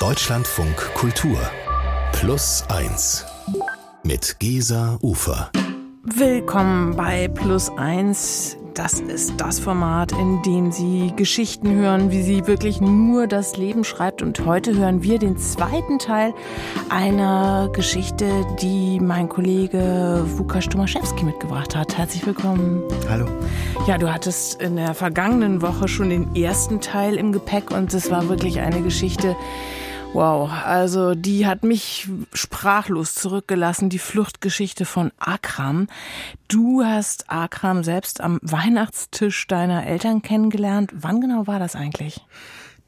Deutschlandfunk Kultur Plus 1 mit Gesa Ufer. Willkommen bei Plus 1. Das ist das Format, in dem Sie Geschichten hören, wie sie wirklich nur das Leben schreibt. Und heute hören wir den zweiten Teil einer Geschichte, die mein Kollege Wukasz Tomaszewski mitgebracht hat. Herzlich willkommen. Hallo. Ja, du hattest in der vergangenen Woche schon den ersten Teil im Gepäck und es war wirklich eine Geschichte, Wow, also die hat mich sprachlos zurückgelassen, die Fluchtgeschichte von Akram. Du hast Akram selbst am Weihnachtstisch deiner Eltern kennengelernt. Wann genau war das eigentlich?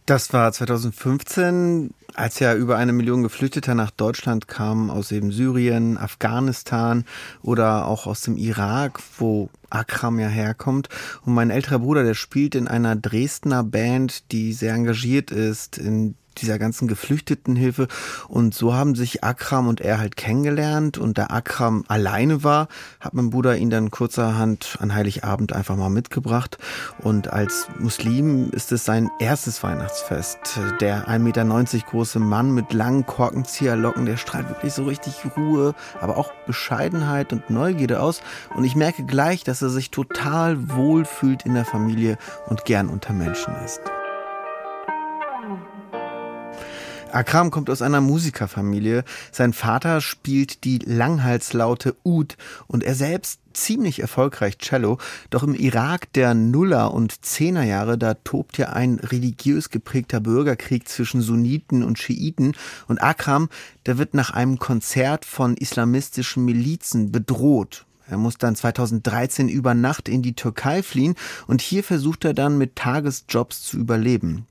Das war 2015, als ja über eine Million Geflüchteter nach Deutschland kamen aus eben Syrien, Afghanistan oder auch aus dem Irak, wo Akram ja herkommt. Und mein älterer Bruder, der spielt in einer Dresdner Band, die sehr engagiert ist in dieser ganzen Geflüchtetenhilfe. Und so haben sich Akram und er halt kennengelernt. Und da Akram alleine war, hat mein Bruder ihn dann kurzerhand an Heiligabend einfach mal mitgebracht. Und als Muslim ist es sein erstes Weihnachtsfest. Der 1,90 Meter große Mann mit langen Korkenzieherlocken, der strahlt wirklich so richtig Ruhe, aber auch Bescheidenheit und Neugierde aus. Und ich merke gleich, dass er sich total wohl fühlt in der Familie und gern unter Menschen ist. Akram kommt aus einer Musikerfamilie. Sein Vater spielt die Langhalslaute Ud und er selbst ziemlich erfolgreich Cello. Doch im Irak der Nuller- und Zehnerjahre, da tobt ja ein religiös geprägter Bürgerkrieg zwischen Sunniten und Schiiten. Und Akram, der wird nach einem Konzert von islamistischen Milizen bedroht. Er muss dann 2013 über Nacht in die Türkei fliehen und hier versucht er dann mit Tagesjobs zu überleben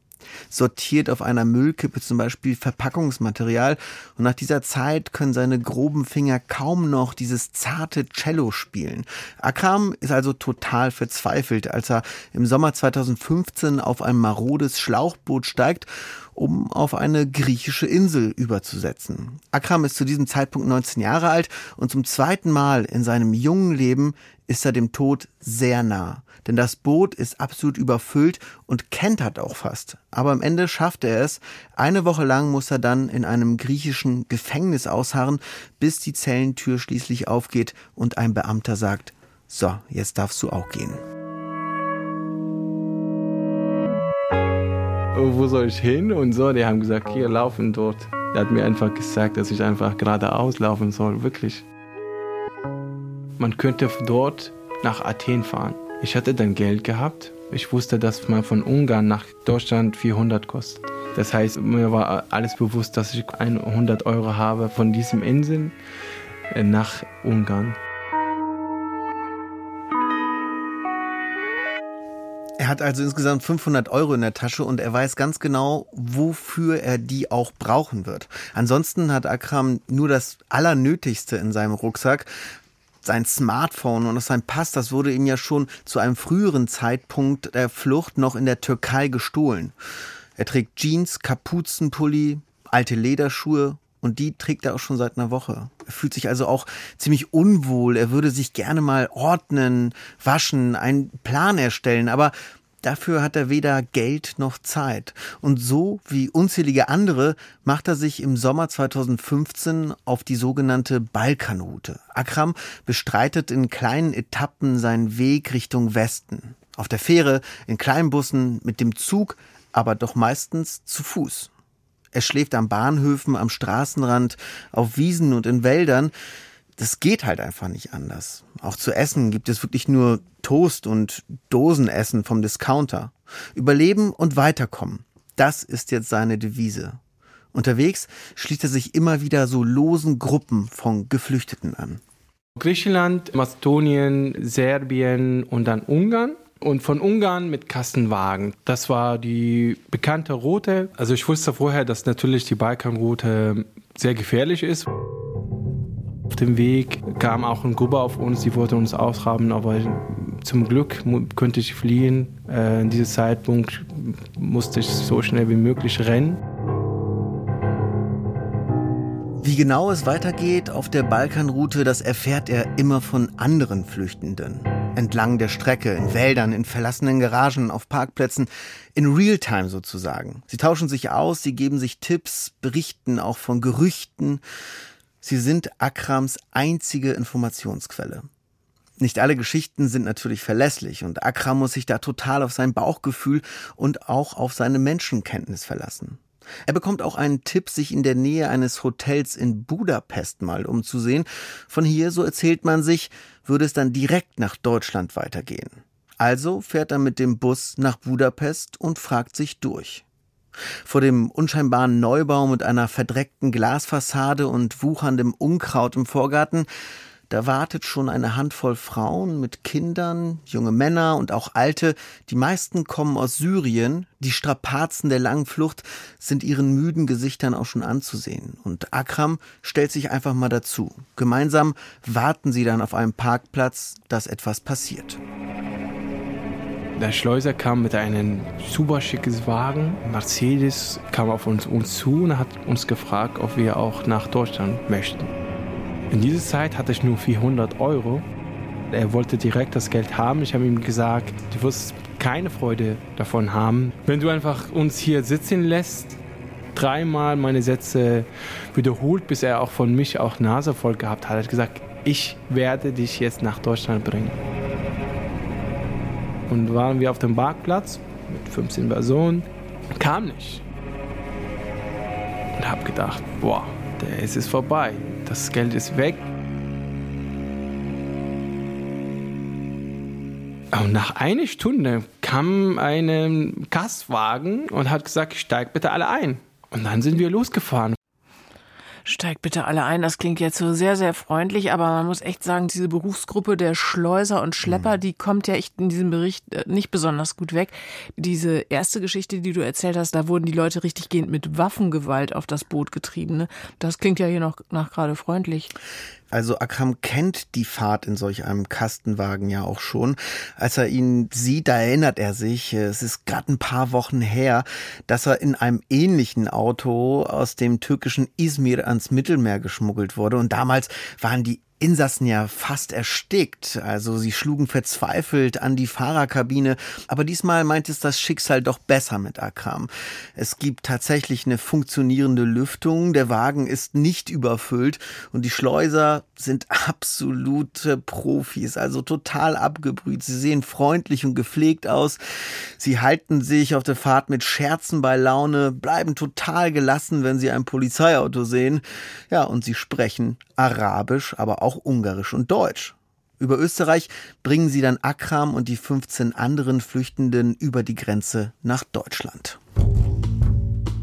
sortiert auf einer Müllkippe zum Beispiel Verpackungsmaterial und nach dieser Zeit können seine groben Finger kaum noch dieses zarte Cello spielen. Akram ist also total verzweifelt, als er im Sommer 2015 auf ein marodes Schlauchboot steigt um auf eine griechische Insel überzusetzen. Akram ist zu diesem Zeitpunkt 19 Jahre alt und zum zweiten Mal in seinem jungen Leben ist er dem Tod sehr nah. Denn das Boot ist absolut überfüllt und kentert auch fast. Aber am Ende schafft er es. Eine Woche lang muss er dann in einem griechischen Gefängnis ausharren, bis die Zellentür schließlich aufgeht und ein Beamter sagt, so, jetzt darfst du auch gehen. wo soll ich hin und so. Die haben gesagt, hier laufen dort. Er hat mir einfach gesagt, dass ich einfach geradeaus laufen soll, wirklich. Man könnte dort nach Athen fahren. Ich hatte dann Geld gehabt. Ich wusste, dass man von Ungarn nach Deutschland 400 kostet. Das heißt, mir war alles bewusst, dass ich 100 Euro habe von diesem Inseln äh, nach Ungarn. Er hat also insgesamt 500 Euro in der Tasche und er weiß ganz genau, wofür er die auch brauchen wird. Ansonsten hat Akram nur das Allernötigste in seinem Rucksack. Sein Smartphone und sein Pass, das wurde ihm ja schon zu einem früheren Zeitpunkt der Flucht noch in der Türkei gestohlen. Er trägt Jeans, Kapuzenpulli, alte Lederschuhe und die trägt er auch schon seit einer Woche. Er fühlt sich also auch ziemlich unwohl. Er würde sich gerne mal ordnen, waschen, einen Plan erstellen, aber Dafür hat er weder Geld noch Zeit. Und so wie unzählige andere macht er sich im Sommer 2015 auf die sogenannte Balkanroute. Akram bestreitet in kleinen Etappen seinen Weg Richtung Westen. Auf der Fähre, in kleinen Bussen, mit dem Zug, aber doch meistens zu Fuß. Er schläft an Bahnhöfen, am Straßenrand, auf Wiesen und in Wäldern. Das geht halt einfach nicht anders. Auch zu essen gibt es wirklich nur Toast und Dosenessen vom Discounter. Überleben und weiterkommen. Das ist jetzt seine Devise. Unterwegs schließt er sich immer wieder so losen Gruppen von Geflüchteten an. Griechenland, Mazedonien, Serbien und dann Ungarn und von Ungarn mit Kassenwagen. Das war die bekannte Route. Also ich wusste vorher, dass natürlich die Balkanroute sehr gefährlich ist. Auf dem Weg kam auch ein Gruppe auf uns, die wollten uns ausraben, aber zum Glück konnte ich fliehen. Äh, in diesem Zeitpunkt musste ich so schnell wie möglich rennen. Wie genau es weitergeht auf der Balkanroute, das erfährt er immer von anderen Flüchtenden. Entlang der Strecke, in Wäldern, in verlassenen Garagen, auf Parkplätzen, in Realtime sozusagen. Sie tauschen sich aus, sie geben sich Tipps, berichten auch von Gerüchten. Sie sind Akrams einzige Informationsquelle. Nicht alle Geschichten sind natürlich verlässlich und Akram muss sich da total auf sein Bauchgefühl und auch auf seine Menschenkenntnis verlassen. Er bekommt auch einen Tipp, sich in der Nähe eines Hotels in Budapest mal umzusehen. Von hier, so erzählt man sich, würde es dann direkt nach Deutschland weitergehen. Also fährt er mit dem Bus nach Budapest und fragt sich durch. Vor dem unscheinbaren Neubau mit einer verdreckten Glasfassade und wucherndem Unkraut im Vorgarten da wartet schon eine Handvoll Frauen mit Kindern, junge Männer und auch Alte. Die meisten kommen aus Syrien. Die Strapazen der langen Flucht sind ihren müden Gesichtern auch schon anzusehen. Und Akram stellt sich einfach mal dazu. Gemeinsam warten sie dann auf einem Parkplatz, dass etwas passiert. Der Schleuser kam mit einem super schickes Wagen. Mercedes kam auf uns, uns zu und hat uns gefragt, ob wir auch nach Deutschland möchten. In dieser Zeit hatte ich nur 400 Euro. Er wollte direkt das Geld haben. Ich habe ihm gesagt, du wirst keine Freude davon haben. Wenn du einfach uns hier sitzen lässt, dreimal meine Sätze wiederholt, bis er auch von mich auch Nase voll gehabt hat, hat gesagt, ich werde dich jetzt nach Deutschland bringen. Und waren wir auf dem Parkplatz mit 15 Personen, kam nicht. Und habe gedacht, boah, der ist es vorbei das Geld ist weg. Und nach einer Stunde kam ein Kastwagen und hat gesagt, steig bitte alle ein. Und dann sind wir losgefahren. Steigt bitte alle ein. Das klingt jetzt so sehr, sehr freundlich, aber man muss echt sagen, diese Berufsgruppe der Schleuser und Schlepper, mhm. die kommt ja echt in diesem Bericht äh, nicht besonders gut weg. Diese erste Geschichte, die du erzählt hast, da wurden die Leute richtig gehend mit Waffengewalt auf das Boot getrieben. Ne? Das klingt ja hier noch nach gerade freundlich. Also Akram kennt die Fahrt in solch einem Kastenwagen ja auch schon. Als er ihn sieht, da erinnert er sich, es ist gerade ein paar Wochen her, dass er in einem ähnlichen Auto aus dem türkischen Izmir ans Mittelmeer geschmuggelt wurde. Und damals waren die Insassen ja fast erstickt. Also sie schlugen verzweifelt an die Fahrerkabine. Aber diesmal meint es das Schicksal doch besser mit Akram. Es gibt tatsächlich eine funktionierende Lüftung. Der Wagen ist nicht überfüllt und die Schleuser sind absolute Profis, also total abgebrüht. Sie sehen freundlich und gepflegt aus. Sie halten sich auf der Fahrt mit Scherzen bei Laune, bleiben total gelassen, wenn sie ein Polizeiauto sehen. Ja, und sie sprechen Arabisch, aber auch Ungarisch und Deutsch. Über Österreich bringen sie dann Akram und die 15 anderen Flüchtenden über die Grenze nach Deutschland.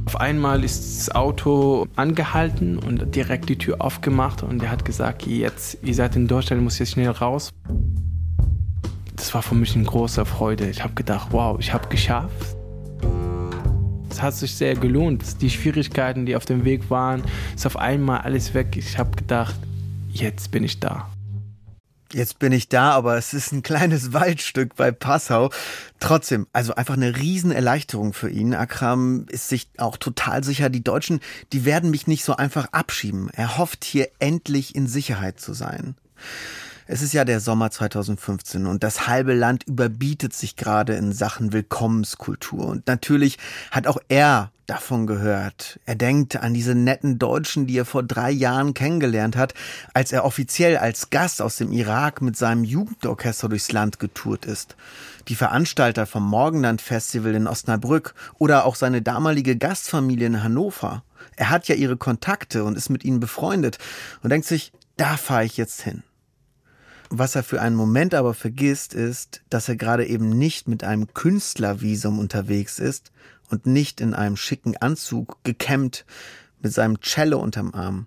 Auf einmal ist das Auto angehalten und direkt die Tür aufgemacht und er hat gesagt, jetzt, ihr seid in Deutschland, muss jetzt schnell raus. Das war für mich eine große Freude. Ich habe gedacht, wow, ich habe geschafft. Es hat sich sehr gelohnt. Die Schwierigkeiten, die auf dem Weg waren, ist auf einmal alles weg. Ich habe gedacht, jetzt bin ich da. Jetzt bin ich da, aber es ist ein kleines Waldstück bei Passau. Trotzdem, also einfach eine Riesenerleichterung für ihn. Akram ist sich auch total sicher, die Deutschen, die werden mich nicht so einfach abschieben. Er hofft hier endlich in Sicherheit zu sein. Es ist ja der Sommer 2015 und das halbe Land überbietet sich gerade in Sachen Willkommenskultur. Und natürlich hat auch er davon gehört. Er denkt an diese netten Deutschen, die er vor drei Jahren kennengelernt hat, als er offiziell als Gast aus dem Irak mit seinem Jugendorchester durchs Land getourt ist. Die Veranstalter vom Morgenland Festival in Osnabrück oder auch seine damalige Gastfamilie in Hannover. Er hat ja ihre Kontakte und ist mit ihnen befreundet und denkt sich, da fahre ich jetzt hin. Was er für einen Moment aber vergisst, ist, dass er gerade eben nicht mit einem Künstlervisum unterwegs ist und nicht in einem schicken Anzug, gekämmt, mit seinem Cello unterm Arm.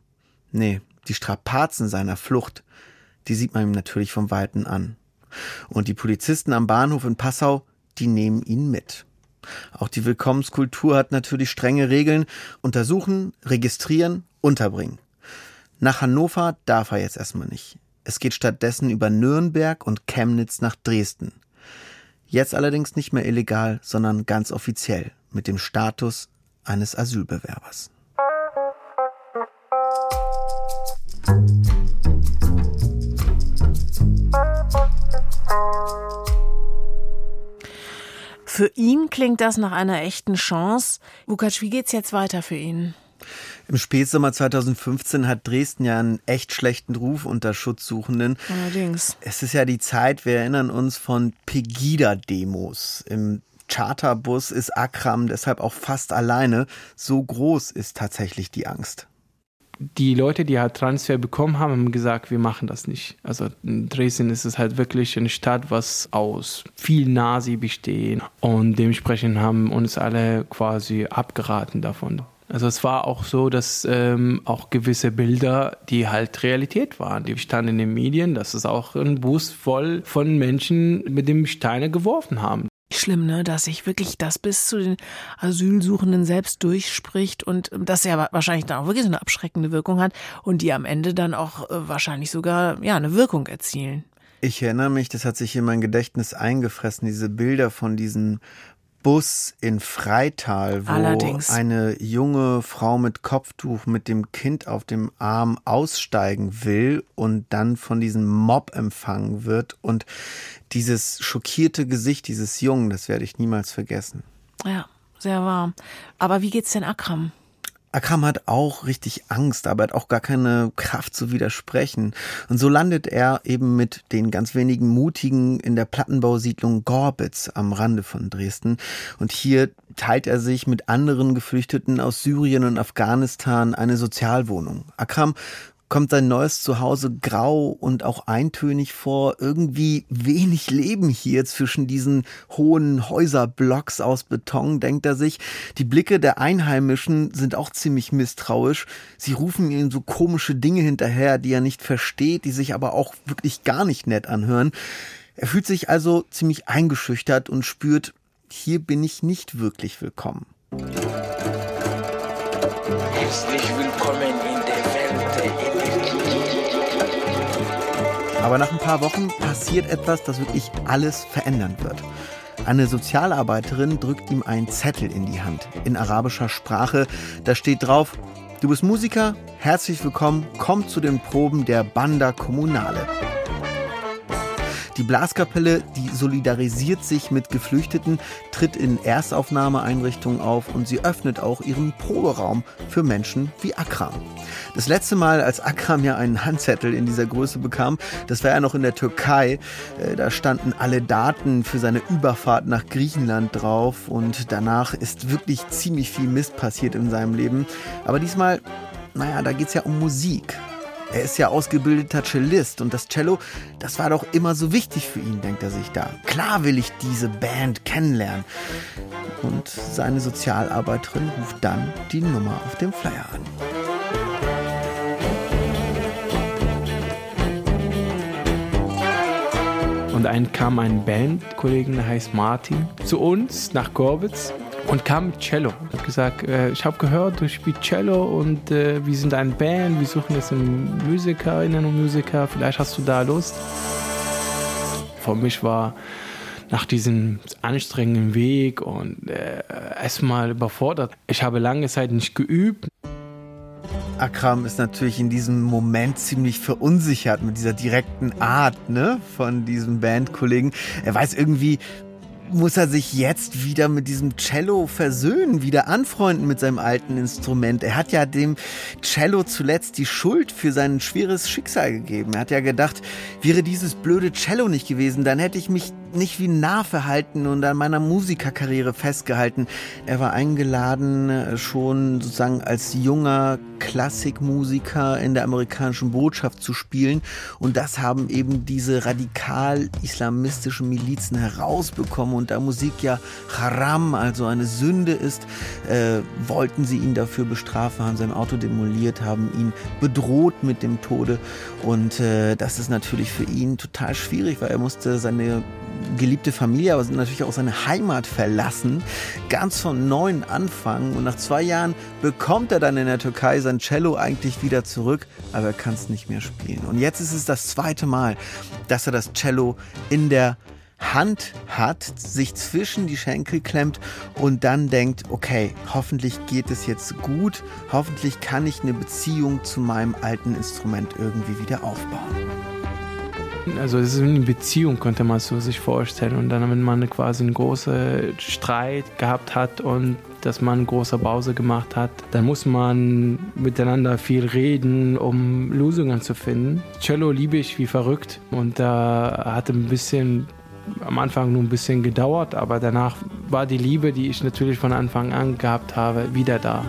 Nee, die Strapazen seiner Flucht, die sieht man ihm natürlich vom Weiten an. Und die Polizisten am Bahnhof in Passau, die nehmen ihn mit. Auch die Willkommenskultur hat natürlich strenge Regeln. Untersuchen, registrieren, unterbringen. Nach Hannover darf er jetzt erstmal nicht. Es geht stattdessen über Nürnberg und Chemnitz nach Dresden. Jetzt allerdings nicht mehr illegal, sondern ganz offiziell mit dem Status eines Asylbewerbers. Für ihn klingt das nach einer echten Chance. Lukas, wie geht's jetzt weiter für ihn? Im Spätsommer 2015 hat Dresden ja einen echt schlechten Ruf unter Schutzsuchenden. Allerdings. Es ist ja die Zeit, wir erinnern uns von Pegida-Demos. Im Charterbus ist Akram deshalb auch fast alleine. So groß ist tatsächlich die Angst die Leute, die halt Transfer bekommen haben, haben gesagt, wir machen das nicht. Also in Dresden ist es halt wirklich eine Stadt, was aus viel Nasi besteht und dementsprechend haben uns alle quasi abgeraten davon. Also es war auch so, dass ähm, auch gewisse Bilder, die halt Realität waren, die standen in den Medien, dass es auch ein Bus voll von Menschen mit dem Steine geworfen haben. Schlimm, ne, dass sich wirklich das bis zu den Asylsuchenden selbst durchspricht und das ja wahrscheinlich dann auch wirklich so eine abschreckende Wirkung hat und die am Ende dann auch äh, wahrscheinlich sogar ja eine Wirkung erzielen. Ich erinnere mich, das hat sich in mein Gedächtnis eingefressen, diese Bilder von diesen Bus in Freital, wo Allerdings. eine junge Frau mit Kopftuch mit dem Kind auf dem Arm aussteigen will und dann von diesem Mob empfangen wird. Und dieses schockierte Gesicht dieses Jungen, das werde ich niemals vergessen. Ja, sehr wahr. Aber wie geht's denn Akram? Akram hat auch richtig Angst, aber hat auch gar keine Kraft zu widersprechen. Und so landet er eben mit den ganz wenigen Mutigen in der Plattenbausiedlung Gorbitz am Rande von Dresden. Und hier teilt er sich mit anderen Geflüchteten aus Syrien und Afghanistan eine Sozialwohnung. Akram kommt sein neues Zuhause grau und auch eintönig vor. Irgendwie wenig Leben hier zwischen diesen hohen Häuserblocks aus Beton, denkt er sich. Die Blicke der Einheimischen sind auch ziemlich misstrauisch. Sie rufen ihm so komische Dinge hinterher, die er nicht versteht, die sich aber auch wirklich gar nicht nett anhören. Er fühlt sich also ziemlich eingeschüchtert und spürt, hier bin ich nicht wirklich willkommen. Herzlich willkommen in Aber nach ein paar Wochen passiert etwas, das wirklich alles verändern wird. Eine Sozialarbeiterin drückt ihm einen Zettel in die Hand, in arabischer Sprache. Da steht drauf, du bist Musiker, herzlich willkommen, komm zu den Proben der Banda Kommunale. Die Blaskapelle, die solidarisiert sich mit Geflüchteten, tritt in Erstaufnahmeeinrichtungen auf und sie öffnet auch ihren Proberaum für Menschen wie Akram. Das letzte Mal, als Akram ja einen Handzettel in dieser Größe bekam, das war ja noch in der Türkei. Äh, da standen alle Daten für seine Überfahrt nach Griechenland drauf und danach ist wirklich ziemlich viel Mist passiert in seinem Leben. Aber diesmal, naja, da geht es ja um Musik. Er ist ja ausgebildeter Cellist und das Cello, das war doch immer so wichtig für ihn, denkt er sich da. Klar will ich diese Band kennenlernen. Und seine Sozialarbeiterin ruft dann die Nummer auf dem Flyer an. Und dann kam ein Bandkollegen, der heißt Martin, zu uns nach Gorbitz und kam mit Cello. Hat gesagt, äh, ich habe gehört, du spielst Cello und äh, wir sind eine Band, wir suchen jetzt Musikerinnen und Musiker, vielleicht hast du da Lust. Für mich war nach diesem anstrengenden Weg und äh, erstmal überfordert. Ich habe lange Zeit nicht geübt. Akram ist natürlich in diesem Moment ziemlich verunsichert mit dieser direkten Art ne, von diesem Bandkollegen. Er weiß irgendwie, muss er sich jetzt wieder mit diesem Cello versöhnen, wieder anfreunden mit seinem alten Instrument. Er hat ja dem Cello zuletzt die Schuld für sein schweres Schicksal gegeben. Er hat ja gedacht, wäre dieses blöde Cello nicht gewesen, dann hätte ich mich nicht wie nah verhalten und an meiner Musikerkarriere festgehalten. Er war eingeladen, äh, schon sozusagen als junger Klassikmusiker in der amerikanischen Botschaft zu spielen. Und das haben eben diese radikal-islamistischen Milizen herausbekommen. Und da Musik ja Haram, also eine Sünde ist, äh, wollten sie ihn dafür bestrafen, haben sein Auto demoliert, haben ihn bedroht mit dem Tode. Und äh, das ist natürlich für ihn total schwierig, weil er musste seine geliebte Familie, aber natürlich auch seine Heimat verlassen, ganz von neuem anfangen und nach zwei Jahren bekommt er dann in der Türkei sein Cello eigentlich wieder zurück, aber er kann es nicht mehr spielen. Und jetzt ist es das zweite Mal, dass er das Cello in der Hand hat, sich zwischen die Schenkel klemmt und dann denkt, okay, hoffentlich geht es jetzt gut, hoffentlich kann ich eine Beziehung zu meinem alten Instrument irgendwie wieder aufbauen. Also es ist eine Beziehung, könnte man so sich vorstellen. Und dann, wenn man quasi einen großen Streit gehabt hat und dass man eine große Pause gemacht hat, dann muss man miteinander viel reden, um Lösungen zu finden. Cello liebe ich wie verrückt und da hat ein bisschen am Anfang nur ein bisschen gedauert, aber danach war die Liebe, die ich natürlich von Anfang an gehabt habe, wieder da.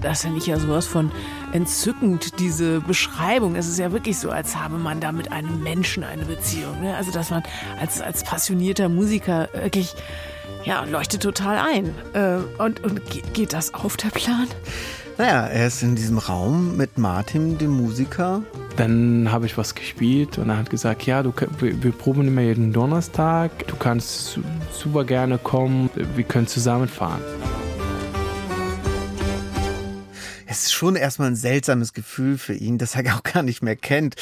Das finde ich ja sowas von entzückend, diese Beschreibung. Es ist ja wirklich so, als habe man da mit einem Menschen eine Beziehung. Ne? Also, dass man als, als passionierter Musiker wirklich, ja, leuchtet total ein. Äh, und, und geht das auf der Plan? Naja, er ist in diesem Raum mit Martin, dem Musiker. Dann habe ich was gespielt und er hat gesagt, ja, du, wir, wir proben immer jeden Donnerstag, du kannst super gerne kommen, wir können zusammenfahren. Es ist schon erstmal ein seltsames Gefühl für ihn, das er auch gar nicht mehr kennt.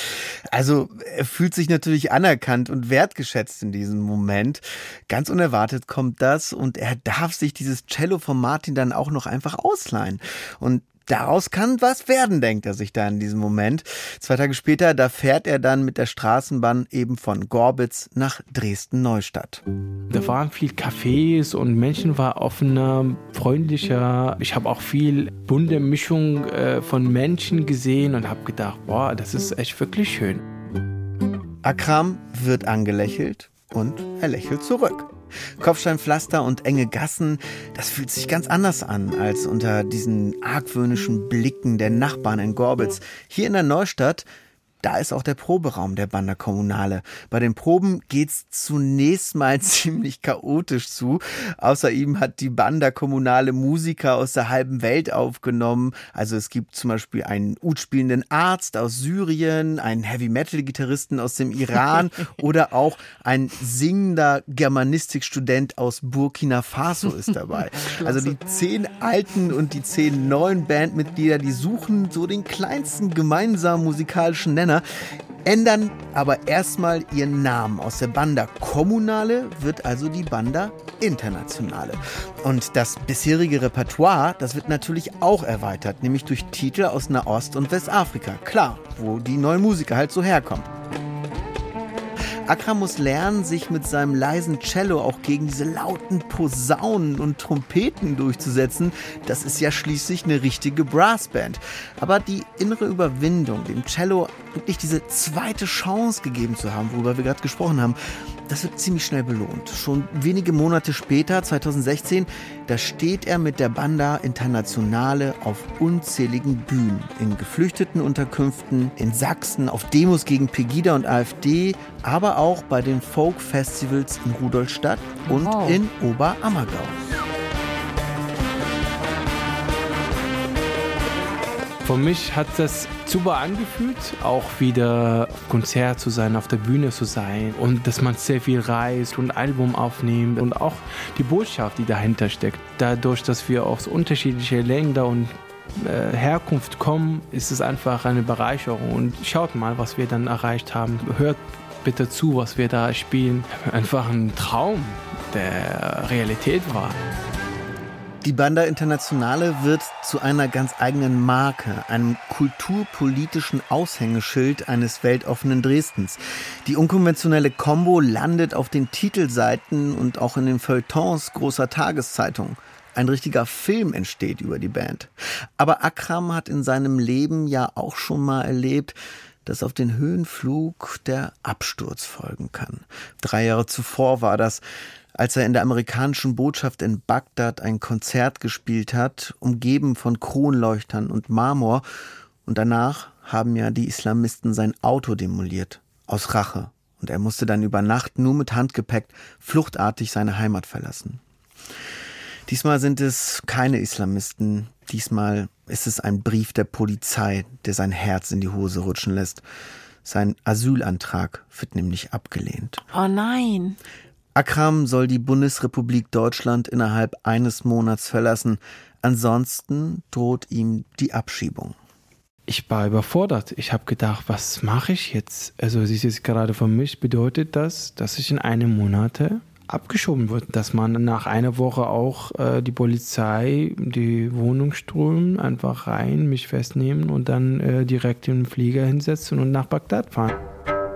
Also er fühlt sich natürlich anerkannt und wertgeschätzt in diesem Moment. Ganz unerwartet kommt das und er darf sich dieses Cello von Martin dann auch noch einfach ausleihen. Und Daraus kann was werden, denkt er sich da in diesem Moment. Zwei Tage später, da fährt er dann mit der Straßenbahn eben von Gorbitz nach Dresden-Neustadt. Da waren viel Cafés und Menschen waren offener, freundlicher. Ich habe auch viel bunte Mischung äh, von Menschen gesehen und habe gedacht, boah, das ist echt wirklich schön. Akram wird angelächelt und er lächelt zurück. Kopfsteinpflaster und enge Gassen, das fühlt sich ganz anders an als unter diesen argwöhnischen Blicken der Nachbarn in Gorbitz. Hier in der Neustadt da ist auch der Proberaum der Banda Kommunale. Bei den Proben geht's zunächst mal ziemlich chaotisch zu. Außer ihm hat die Banda Kommunale Musiker aus der halben Welt aufgenommen. Also es gibt zum Beispiel einen Ud-spielenden Arzt aus Syrien, einen Heavy-Metal-Gitarristen aus dem Iran oder auch ein singender Germanistikstudent aus Burkina Faso ist dabei. Also die zehn alten und die zehn neuen Bandmitglieder, die suchen so den kleinsten gemeinsamen musikalischen Nenner Männer, ändern aber erstmal ihren Namen. Aus der Banda Kommunale wird also die Banda Internationale. Und das bisherige Repertoire, das wird natürlich auch erweitert, nämlich durch Titel aus Nahost- und Westafrika. Klar, wo die neuen Musiker halt so herkommen. Akram muss lernen, sich mit seinem leisen Cello auch gegen diese lauten Posaunen und Trompeten durchzusetzen. Das ist ja schließlich eine richtige Brassband. Aber die innere Überwindung, dem Cello wirklich diese zweite Chance gegeben zu haben, worüber wir gerade gesprochen haben, das wird ziemlich schnell belohnt. Schon wenige Monate später, 2016, da steht er mit der Banda Internationale auf unzähligen Bühnen, in geflüchteten Unterkünften, in Sachsen, auf Demos gegen Pegida und AfD, aber auch bei den Folk-Festivals in Rudolstadt und wow. in Oberammergau. Für mich hat das super angefühlt, auch wieder Konzert zu sein, auf der Bühne zu sein und dass man sehr viel reist und Album aufnimmt und auch die Botschaft, die dahinter steckt. Dadurch, dass wir aus unterschiedlichen Ländern und äh, Herkunft kommen, ist es einfach eine Bereicherung. Und schaut mal, was wir dann erreicht haben. Hört bitte zu, was wir da spielen. Einfach ein Traum, der Realität war. Die Banda Internationale wird zu einer ganz eigenen Marke, einem kulturpolitischen Aushängeschild eines weltoffenen Dresdens. Die unkonventionelle Combo landet auf den Titelseiten und auch in den Feuilletons großer Tageszeitungen. Ein richtiger Film entsteht über die Band. Aber Akram hat in seinem Leben ja auch schon mal erlebt, dass auf den Höhenflug der Absturz folgen kann. Drei Jahre zuvor war das als er in der amerikanischen Botschaft in Bagdad ein Konzert gespielt hat, umgeben von Kronleuchtern und Marmor, und danach haben ja die Islamisten sein Auto demoliert, aus Rache, und er musste dann über Nacht nur mit Handgepäck fluchtartig seine Heimat verlassen. Diesmal sind es keine Islamisten, diesmal ist es ein Brief der Polizei, der sein Herz in die Hose rutschen lässt. Sein Asylantrag wird nämlich abgelehnt. Oh nein. Akram soll die Bundesrepublik Deutschland innerhalb eines Monats verlassen. Ansonsten droht ihm die Abschiebung. Ich war überfordert. Ich habe gedacht, was mache ich jetzt? Also, es ist jetzt gerade für mich, bedeutet das, dass ich in einem Monat abgeschoben wird, dass man nach einer Woche auch äh, die Polizei die Wohnung strömen, einfach rein, mich festnehmen und dann äh, direkt in den Flieger hinsetzen und nach Bagdad fahren.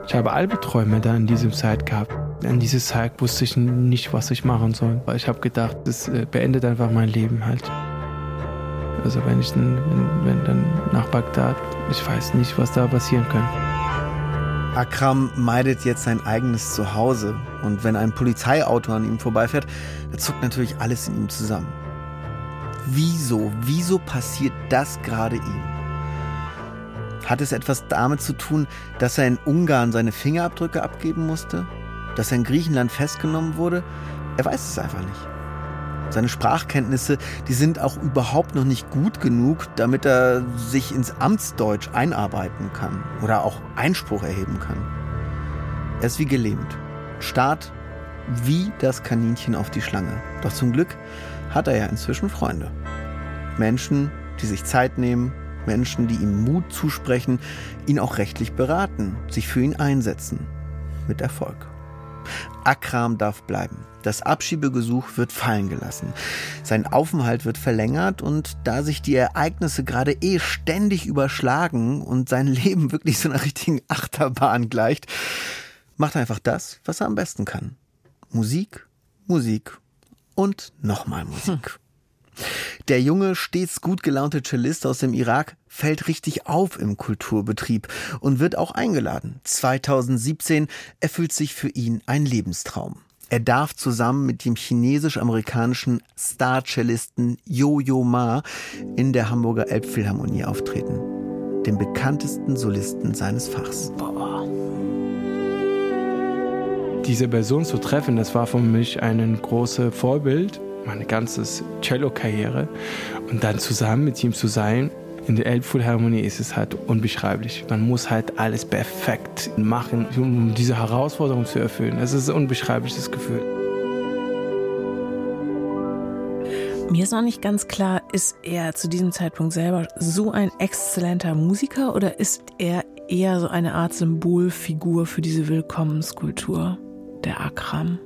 Ich habe Albträume da in diesem Zeit gehabt. In dieser Zeit wusste ich nicht, was ich machen soll. Ich habe gedacht, das äh, beendet einfach mein Leben halt. Also wenn ich dann, wenn, wenn dann nach Bagdad, ich weiß nicht, was da passieren kann. Akram meidet jetzt sein eigenes Zuhause und wenn ein Polizeiauto an ihm vorbeifährt, da zuckt natürlich alles in ihm zusammen. Wieso, wieso passiert das gerade ihm? Hat es etwas damit zu tun, dass er in Ungarn seine Fingerabdrücke abgeben musste? Dass er in Griechenland festgenommen wurde? Er weiß es einfach nicht. Seine Sprachkenntnisse, die sind auch überhaupt noch nicht gut genug, damit er sich ins Amtsdeutsch einarbeiten kann oder auch Einspruch erheben kann. Er ist wie gelähmt. Start wie das Kaninchen auf die Schlange. Doch zum Glück hat er ja inzwischen Freunde. Menschen, die sich Zeit nehmen, Menschen, die ihm Mut zusprechen, ihn auch rechtlich beraten, sich für ihn einsetzen. Mit Erfolg. Akram darf bleiben. Das Abschiebegesuch wird fallen gelassen. Sein Aufenthalt wird verlängert und da sich die Ereignisse gerade eh ständig überschlagen und sein Leben wirklich so einer richtigen Achterbahn gleicht, macht er einfach das, was er am besten kann. Musik, Musik und nochmal Musik. Der junge, stets gut gelaunte Cellist aus dem Irak fällt richtig auf im Kulturbetrieb und wird auch eingeladen. 2017 erfüllt sich für ihn ein Lebenstraum. Er darf zusammen mit dem chinesisch-amerikanischen Star-Cellisten Yo-Yo Ma in der Hamburger Elbphilharmonie auftreten. Dem bekanntesten Solisten seines Fachs. Boah. Diese Person zu treffen, das war für mich ein großes Vorbild meine ganze Cello-Karriere. Und dann zusammen mit ihm zu sein, in der Elbphilharmonie ist es halt unbeschreiblich. Man muss halt alles perfekt machen, um diese Herausforderung zu erfüllen. Es ist ein unbeschreibliches Gefühl. Mir ist noch nicht ganz klar, ist er zu diesem Zeitpunkt selber so ein exzellenter Musiker oder ist er eher so eine Art Symbolfigur für diese Willkommenskultur, der Akram?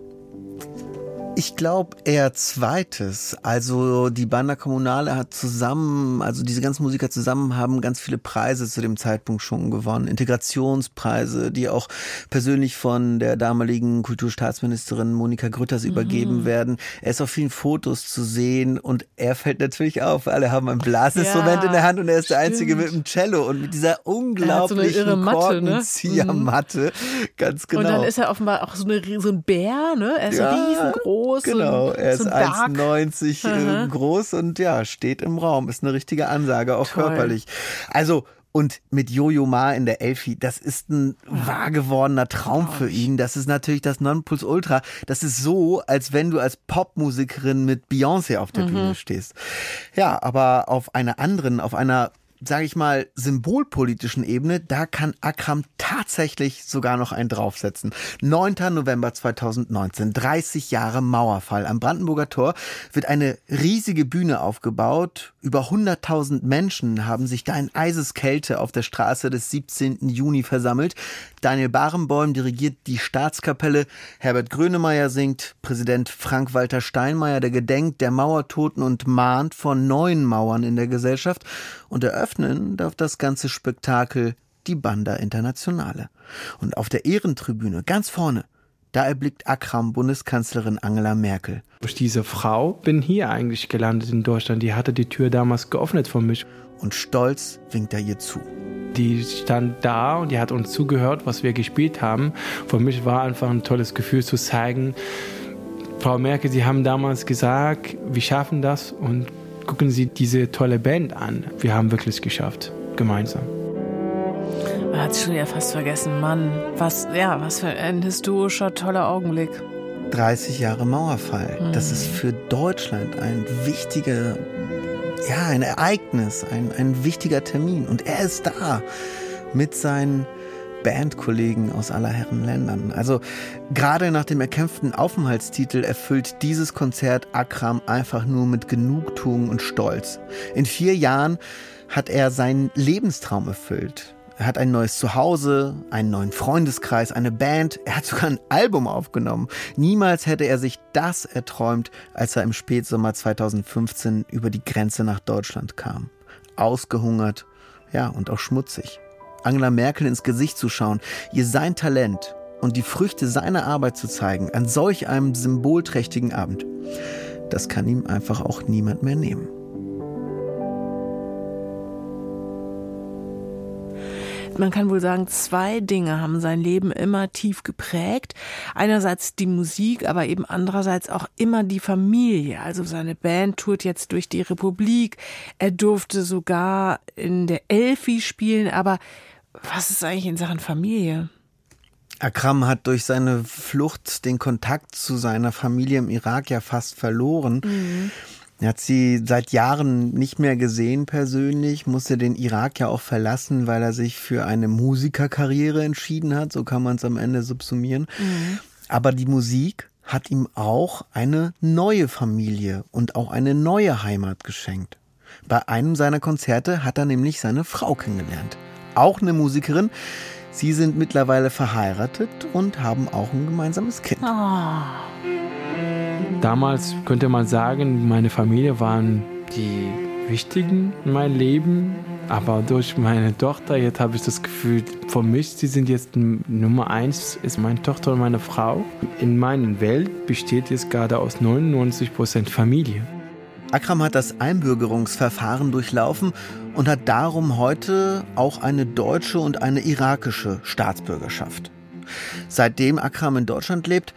Ich glaube eher zweites. Also die Banda Kommunale hat zusammen, also diese ganzen Musiker zusammen haben ganz viele Preise zu dem Zeitpunkt schon gewonnen. Integrationspreise, die auch persönlich von der damaligen Kulturstaatsministerin Monika Grütters mhm. übergeben werden. Er ist auf vielen Fotos zu sehen und er fällt natürlich auf. Alle haben ein Blasinstrument ja, in der Hand und er ist stimmt. der Einzige mit dem Cello und mit dieser unglaublichen so Korkenziehermatte. Ne? Mhm. Ganz genau. Und dann genau. ist er offenbar auch so, eine, so ein Bär, ne? Er ist ja. riesengroß groß. Genau, er ist 1,90 äh, groß und ja, steht im Raum. Ist eine richtige Ansage, auch Toll. körperlich. Also, und mit Jojo Ma in der Elfi, das ist ein wahr gewordener Traum für ihn. Das ist natürlich das Nonplusultra. Das ist so, als wenn du als Popmusikerin mit Beyoncé auf der mhm. Bühne stehst. Ja, aber auf einer anderen, auf einer sage ich mal, symbolpolitischen Ebene, da kann Akram tatsächlich sogar noch einen draufsetzen. 9. November 2019, 30 Jahre Mauerfall. Am Brandenburger Tor wird eine riesige Bühne aufgebaut. Über 100.000 Menschen haben sich da in Eiseskälte auf der Straße des 17. Juni versammelt. Daniel Barenboim dirigiert die Staatskapelle, Herbert Grönemeyer singt, Präsident Frank-Walter Steinmeier, der gedenkt der Mauertoten und mahnt vor neuen Mauern in der Gesellschaft und eröffnen darf das ganze Spektakel die Banda Internationale. Und auf der Ehrentribüne ganz vorne da erblickt Akram Bundeskanzlerin Angela Merkel. Durch diese Frau bin hier eigentlich gelandet in Deutschland. Die hatte die Tür damals geöffnet für mich. Und stolz winkt er ihr zu. Die stand da und die hat uns zugehört, was wir gespielt haben. Für mich war einfach ein tolles Gefühl zu zeigen, Frau Merkel, Sie haben damals gesagt, wir schaffen das und gucken Sie diese tolle Band an. Wir haben wirklich geschafft, gemeinsam. Man hat es schon ja fast vergessen, Mann. Was, ja, was für ein historischer, toller Augenblick. 30 Jahre Mauerfall. Mhm. Das ist für Deutschland ein wichtiger ja, ein Ereignis, ein, ein wichtiger Termin. Und er ist da mit seinen Bandkollegen aus aller Herren Ländern. Also gerade nach dem erkämpften Aufenthaltstitel erfüllt dieses Konzert Akram einfach nur mit Genugtuung und Stolz. In vier Jahren hat er seinen Lebenstraum erfüllt. Er hat ein neues Zuhause, einen neuen Freundeskreis, eine Band. Er hat sogar ein Album aufgenommen. Niemals hätte er sich das erträumt, als er im Spätsommer 2015 über die Grenze nach Deutschland kam. Ausgehungert, ja, und auch schmutzig. Angela Merkel ins Gesicht zu schauen, ihr sein Talent und die Früchte seiner Arbeit zu zeigen an solch einem symbolträchtigen Abend. Das kann ihm einfach auch niemand mehr nehmen. Man kann wohl sagen, zwei Dinge haben sein Leben immer tief geprägt. Einerseits die Musik, aber eben andererseits auch immer die Familie. Also seine Band tourt jetzt durch die Republik. Er durfte sogar in der Elfi spielen. Aber was ist eigentlich in Sachen Familie? Akram hat durch seine Flucht den Kontakt zu seiner Familie im Irak ja fast verloren. Mhm. Er hat sie seit Jahren nicht mehr gesehen persönlich, musste den Irak ja auch verlassen, weil er sich für eine Musikerkarriere entschieden hat. So kann man es am Ende subsumieren. Mhm. Aber die Musik hat ihm auch eine neue Familie und auch eine neue Heimat geschenkt. Bei einem seiner Konzerte hat er nämlich seine Frau kennengelernt. Auch eine Musikerin. Sie sind mittlerweile verheiratet und haben auch ein gemeinsames Kind. Oh. Damals könnte man sagen, meine Familie waren die wichtigen in meinem Leben. Aber durch meine Tochter, jetzt habe ich das Gefühl, für mich, sie sind jetzt Nummer eins, ist meine Tochter und meine Frau. In meiner Welt besteht jetzt gerade aus 99 Prozent Familie. Akram hat das Einbürgerungsverfahren durchlaufen und hat darum heute auch eine deutsche und eine irakische Staatsbürgerschaft. Seitdem Akram in Deutschland lebt,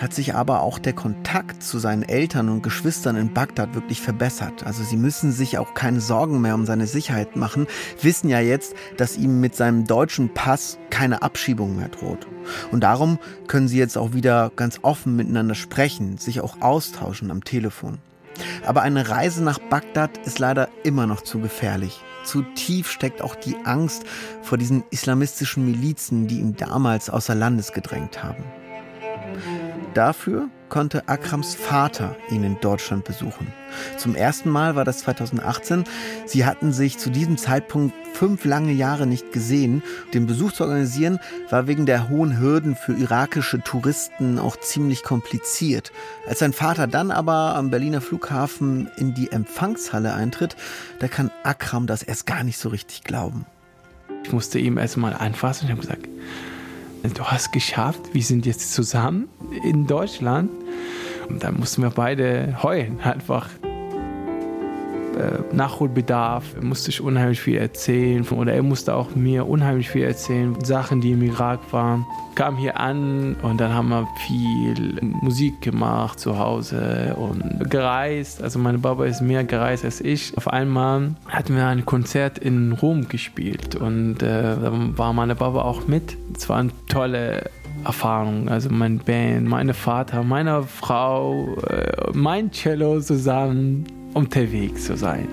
hat sich aber auch der Kontakt zu seinen Eltern und Geschwistern in Bagdad wirklich verbessert. Also sie müssen sich auch keine Sorgen mehr um seine Sicherheit machen, wissen ja jetzt, dass ihm mit seinem deutschen Pass keine Abschiebung mehr droht. Und darum können sie jetzt auch wieder ganz offen miteinander sprechen, sich auch austauschen am Telefon. Aber eine Reise nach Bagdad ist leider immer noch zu gefährlich. Zu tief steckt auch die Angst vor diesen islamistischen Milizen, die ihn damals außer Landes gedrängt haben. Dafür konnte Akrams Vater ihn in Deutschland besuchen. Zum ersten Mal war das 2018. Sie hatten sich zu diesem Zeitpunkt fünf lange Jahre nicht gesehen. Den Besuch zu organisieren war wegen der hohen Hürden für irakische Touristen auch ziemlich kompliziert. Als sein Vater dann aber am Berliner Flughafen in die Empfangshalle eintritt, da kann Akram das erst gar nicht so richtig glauben. Ich musste ihm erst mal anfassen und habe gesagt, du hast geschafft, wir sind jetzt zusammen in Deutschland. Und da mussten wir beide heulen, einfach. Äh, Nachholbedarf, er musste ich unheimlich viel erzählen oder er musste auch mir unheimlich viel erzählen, Sachen, die im Irak waren. Kam hier an und dann haben wir viel Musik gemacht zu Hause und gereist. Also meine Baba ist mehr gereist als ich. Auf einmal hatten wir ein Konzert in Rom gespielt und äh, da war meine Baba auch mit. Es war eine tolle Erfahrung. Also mein Band, meine Vater, meine Frau, äh, mein Cello zusammen unterwegs zu sein.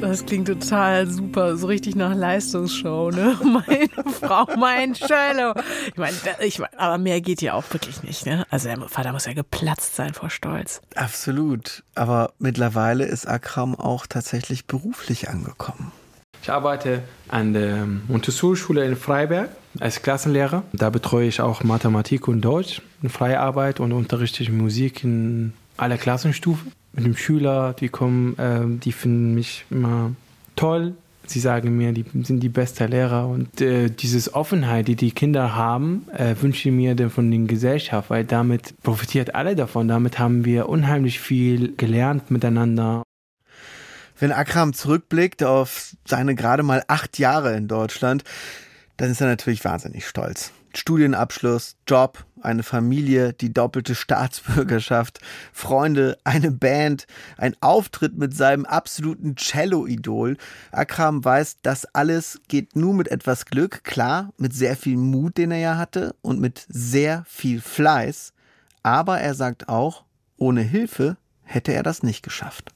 Das klingt total super, so richtig nach Leistungsshow, ne? Meine Frau, mein Cello. Ich meine, ich mein, aber mehr geht ja auch wirklich nicht, ne? Also der Vater muss ja geplatzt sein vor Stolz. Absolut. Aber mittlerweile ist Akram auch tatsächlich beruflich angekommen. Ich arbeite an der Montessori-Schule in Freiberg als Klassenlehrer. Da betreue ich auch Mathematik und Deutsch in freie Arbeit und unterrichte ich Musik in aller Klassenstufen. Mit den Schülern, die kommen, äh, die finden mich immer toll. Sie sagen mir, die sind die besten Lehrer. Und äh, diese Offenheit, die die Kinder haben, äh, wünsche ich mir von der Gesellschaft, weil damit profitiert alle davon. Damit haben wir unheimlich viel gelernt miteinander. Wenn Akram zurückblickt auf seine gerade mal acht Jahre in Deutschland, dann ist er natürlich wahnsinnig stolz. Studienabschluss, Job, eine Familie, die doppelte Staatsbürgerschaft, Freunde, eine Band, ein Auftritt mit seinem absoluten Cello-Idol. Akram weiß, das alles geht nur mit etwas Glück, klar, mit sehr viel Mut, den er ja hatte und mit sehr viel Fleiß. Aber er sagt auch, ohne Hilfe hätte er das nicht geschafft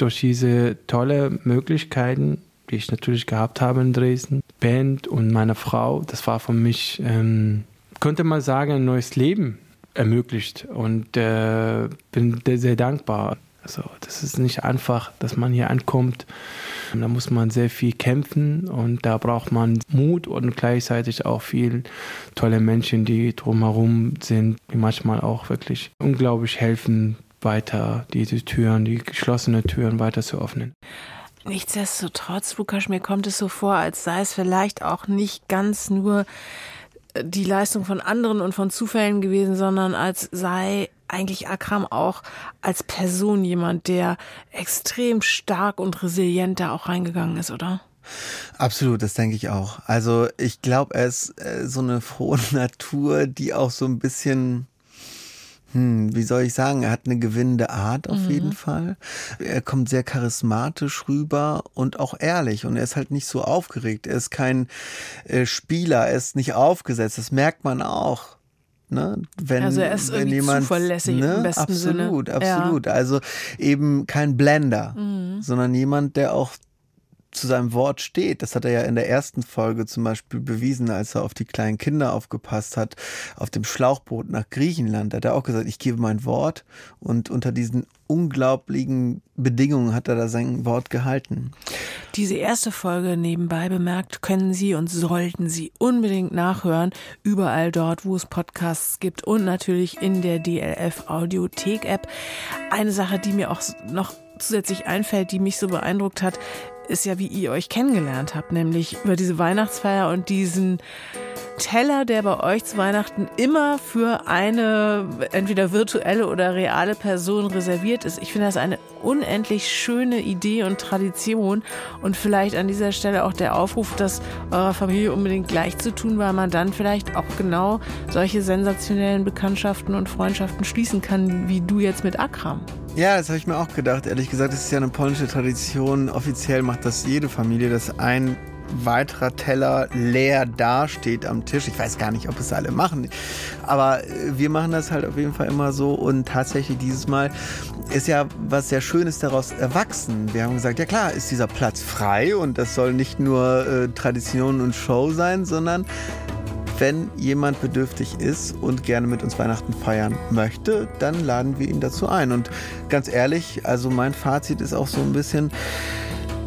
durch diese tolle Möglichkeiten, die ich natürlich gehabt habe in Dresden, Band und meine Frau, das war für mich, ähm, könnte man sagen, ein neues Leben ermöglicht und äh, bin sehr dankbar. Also das ist nicht einfach, dass man hier ankommt. Da muss man sehr viel kämpfen und da braucht man Mut und gleichzeitig auch viel tolle Menschen, die drumherum sind, die manchmal auch wirklich unglaublich helfen, weiter diese Türen, die geschlossenen Türen weiter zu öffnen. Nichtsdestotrotz, Lukas, mir kommt es so vor, als sei es vielleicht auch nicht ganz nur die Leistung von anderen und von Zufällen gewesen, sondern als sei eigentlich Akram auch als Person jemand, der extrem stark und resilient da auch reingegangen ist, oder? Absolut, das denke ich auch. Also ich glaube, er ist äh, so eine frohe Natur, die auch so ein bisschen hm, wie soll ich sagen, er hat eine gewinnende Art auf mhm. jeden Fall. Er kommt sehr charismatisch rüber und auch ehrlich und er ist halt nicht so aufgeregt. Er ist kein äh, Spieler, er ist nicht aufgesetzt, das merkt man auch. Ne? Wenn, also er ist wenn jemand, zuverlässig ne? im besten absolut, Sinne. Absolut, absolut. Ja. Also eben kein Blender, mhm. sondern jemand, der auch zu seinem Wort steht. Das hat er ja in der ersten Folge zum Beispiel bewiesen, als er auf die kleinen Kinder aufgepasst hat, auf dem Schlauchboot nach Griechenland. Da hat er auch gesagt, ich gebe mein Wort. Und unter diesen unglaublichen Bedingungen hat er da sein Wort gehalten. Diese erste Folge nebenbei bemerkt, können Sie und sollten Sie unbedingt nachhören. Überall dort, wo es Podcasts gibt und natürlich in der DLF Audiothek App. Eine Sache, die mir auch noch zusätzlich einfällt, die mich so beeindruckt hat, ist ja, wie ihr euch kennengelernt habt, nämlich über diese Weihnachtsfeier und diesen Teller, der bei euch zu Weihnachten immer für eine entweder virtuelle oder reale Person reserviert ist. Ich finde das eine unendlich schöne Idee und Tradition und vielleicht an dieser Stelle auch der Aufruf, das eurer Familie unbedingt gleich zu tun, weil man dann vielleicht auch genau solche sensationellen Bekanntschaften und Freundschaften schließen kann, wie du jetzt mit Akram. Ja, das habe ich mir auch gedacht. Ehrlich gesagt, das ist ja eine polnische Tradition. Offiziell macht das jede Familie, dass ein weiterer Teller leer dasteht am Tisch. Ich weiß gar nicht, ob es alle machen, aber wir machen das halt auf jeden Fall immer so und tatsächlich dieses Mal ist ja was sehr Schönes daraus erwachsen. Wir haben gesagt, ja klar, ist dieser Platz frei und das soll nicht nur äh, Tradition und Show sein, sondern wenn jemand bedürftig ist und gerne mit uns Weihnachten feiern möchte, dann laden wir ihn dazu ein. Und ganz ehrlich, also mein Fazit ist auch so ein bisschen,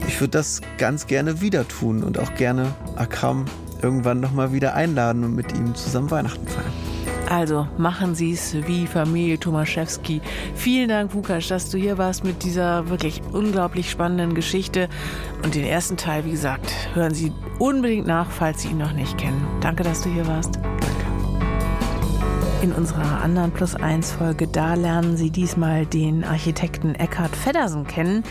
ich würde das ganz gerne wieder tun und auch gerne Akram irgendwann nochmal wieder einladen und mit ihm zusammen Weihnachten feiern. Also machen Sie es wie Familie Tomaszewski. Vielen Dank, Vukas, dass du hier warst mit dieser wirklich unglaublich spannenden Geschichte. Und den ersten Teil, wie gesagt, hören Sie unbedingt nach, falls Sie ihn noch nicht kennen. Danke, dass du hier warst. In unserer anderen Plus 1 Folge, da lernen Sie diesmal den Architekten Eckhard Feddersen kennen,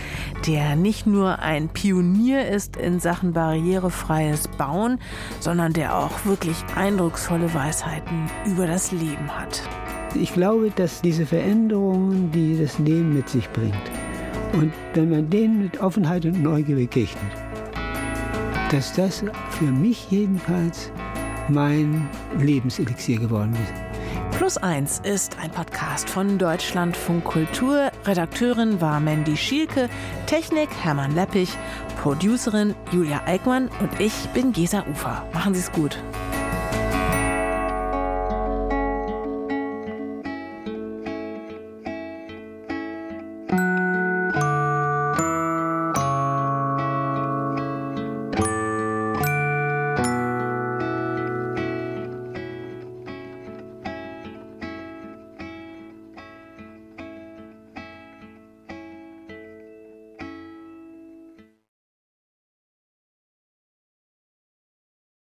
der nicht nur ein Pionier ist in Sachen barrierefreies Bauen, sondern der auch wirklich eindrucksvolle Weisheiten über das Leben hat. Ich glaube, dass diese Veränderungen, die das Leben mit sich bringt, und wenn man denen mit Offenheit und Neugier begegnet, dass das für mich jedenfalls mein Lebenselixier geworden ist. Plus 1 ist ein Podcast von Deutschlandfunk Kultur. Redakteurin war Mandy Schielke, Technik Hermann Leppich, Producerin Julia Eickmann und ich bin Gesa Ufer. Machen Sie es gut.